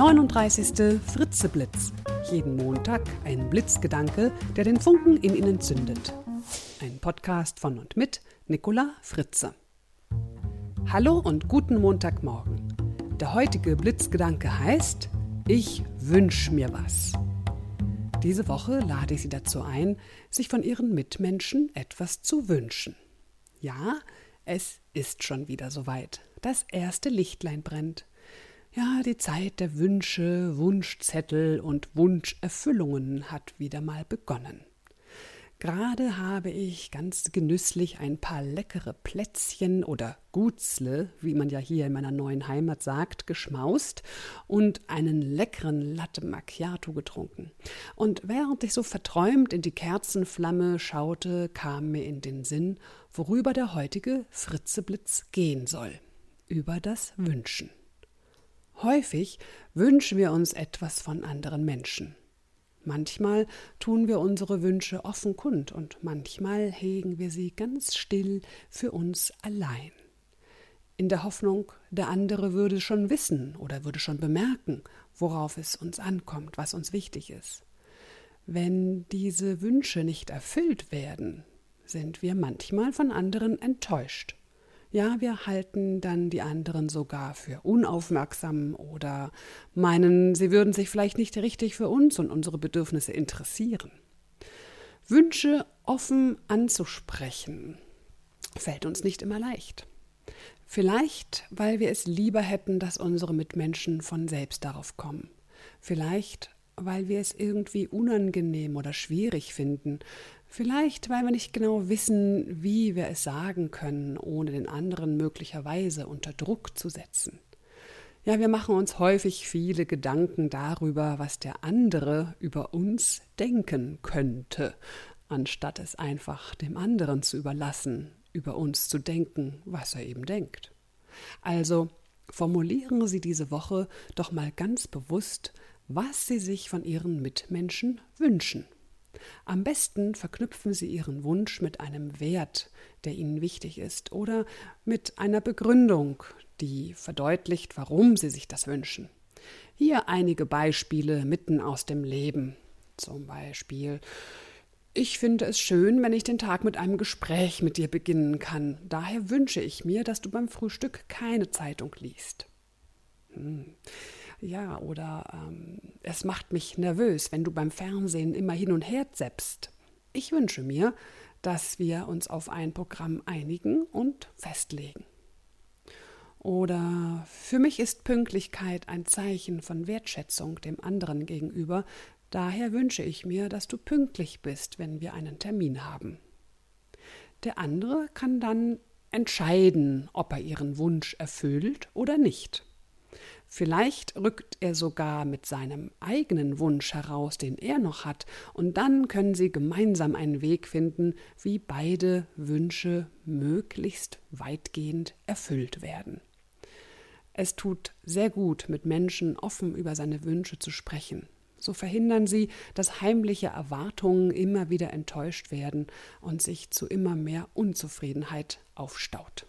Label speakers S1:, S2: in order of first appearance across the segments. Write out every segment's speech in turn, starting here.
S1: 39. Fritzeblitz. Jeden Montag ein Blitzgedanke, der den Funken in Ihnen zündet. Ein Podcast von und mit Nicola Fritze. Hallo und guten Montagmorgen. Der heutige Blitzgedanke heißt Ich wünsch mir was. Diese Woche lade ich Sie dazu ein, sich von Ihren Mitmenschen etwas zu wünschen. Ja, es ist schon wieder soweit. Das erste Lichtlein brennt. Ja, die Zeit der Wünsche, Wunschzettel und Wunscherfüllungen hat wieder mal begonnen. Gerade habe ich ganz genüsslich ein paar leckere Plätzchen oder Gutzle, wie man ja hier in meiner neuen Heimat sagt, geschmaust und einen leckeren Latte Macchiato getrunken. Und während ich so verträumt in die Kerzenflamme schaute, kam mir in den Sinn, worüber der heutige Fritzeblitz gehen soll. Über das Wünschen. Häufig wünschen wir uns etwas von anderen Menschen. Manchmal tun wir unsere Wünsche offen kund und manchmal hegen wir sie ganz still für uns allein. In der Hoffnung, der andere würde schon wissen oder würde schon bemerken, worauf es uns ankommt, was uns wichtig ist. Wenn diese Wünsche nicht erfüllt werden, sind wir manchmal von anderen enttäuscht. Ja, wir halten dann die anderen sogar für unaufmerksam oder meinen, sie würden sich vielleicht nicht richtig für uns und unsere Bedürfnisse interessieren. Wünsche offen anzusprechen fällt uns nicht immer leicht. Vielleicht, weil wir es lieber hätten, dass unsere Mitmenschen von selbst darauf kommen. Vielleicht, weil wir es irgendwie unangenehm oder schwierig finden, Vielleicht, weil wir nicht genau wissen, wie wir es sagen können, ohne den anderen möglicherweise unter Druck zu setzen. Ja, wir machen uns häufig viele Gedanken darüber, was der andere über uns denken könnte, anstatt es einfach dem anderen zu überlassen, über uns zu denken, was er eben denkt. Also formulieren Sie diese Woche doch mal ganz bewusst, was Sie sich von Ihren Mitmenschen wünschen. Am besten verknüpfen Sie Ihren Wunsch mit einem Wert, der Ihnen wichtig ist, oder mit einer Begründung, die verdeutlicht, warum Sie sich das wünschen. Hier einige Beispiele mitten aus dem Leben. Zum Beispiel ich finde es schön, wenn ich den Tag mit einem Gespräch mit dir beginnen kann. Daher wünsche ich mir, dass du beim Frühstück keine Zeitung liest. Hm. Ja, oder ähm, es macht mich nervös, wenn du beim Fernsehen immer hin und her zappst. Ich wünsche mir, dass wir uns auf ein Programm einigen und festlegen. Oder für mich ist Pünktlichkeit ein Zeichen von Wertschätzung dem anderen gegenüber, daher wünsche ich mir, dass du pünktlich bist, wenn wir einen Termin haben. Der andere kann dann entscheiden, ob er ihren Wunsch erfüllt oder nicht. Vielleicht rückt er sogar mit seinem eigenen Wunsch heraus, den er noch hat, und dann können sie gemeinsam einen Weg finden, wie beide Wünsche möglichst weitgehend erfüllt werden. Es tut sehr gut, mit Menschen offen über seine Wünsche zu sprechen. So verhindern sie, dass heimliche Erwartungen immer wieder enttäuscht werden und sich zu immer mehr Unzufriedenheit aufstaut.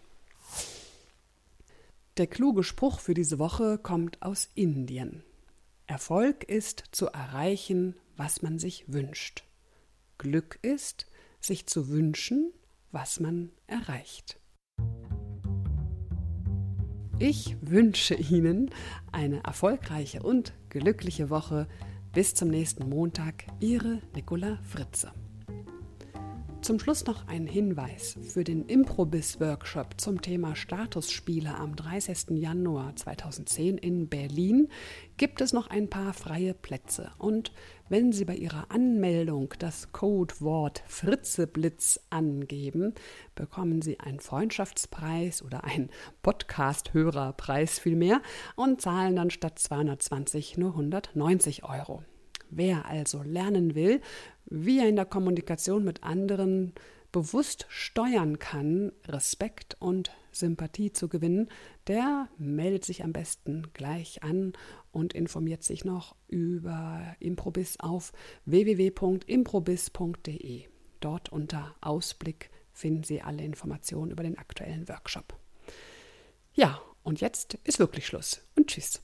S1: Der kluge Spruch für diese Woche kommt aus Indien. Erfolg ist zu erreichen, was man sich wünscht. Glück ist, sich zu wünschen, was man erreicht. Ich wünsche Ihnen eine erfolgreiche und glückliche Woche. Bis zum nächsten Montag, Ihre Nicola Fritze. Zum Schluss noch ein Hinweis für den Improbis-Workshop zum Thema Statusspiele am 30. Januar 2010 in Berlin gibt es noch ein paar freie Plätze. Und wenn Sie bei Ihrer Anmeldung das Codewort Fritzeblitz angeben, bekommen Sie einen Freundschaftspreis oder einen Podcast-Hörerpreis vielmehr und zahlen dann statt 220 nur 190 Euro. Wer also lernen will, wie er in der Kommunikation mit anderen bewusst steuern kann, Respekt und Sympathie zu gewinnen, der meldet sich am besten gleich an und informiert sich noch über Improbis auf www.improbis.de. Dort unter Ausblick finden Sie alle Informationen über den aktuellen Workshop. Ja, und jetzt ist wirklich Schluss und tschüss.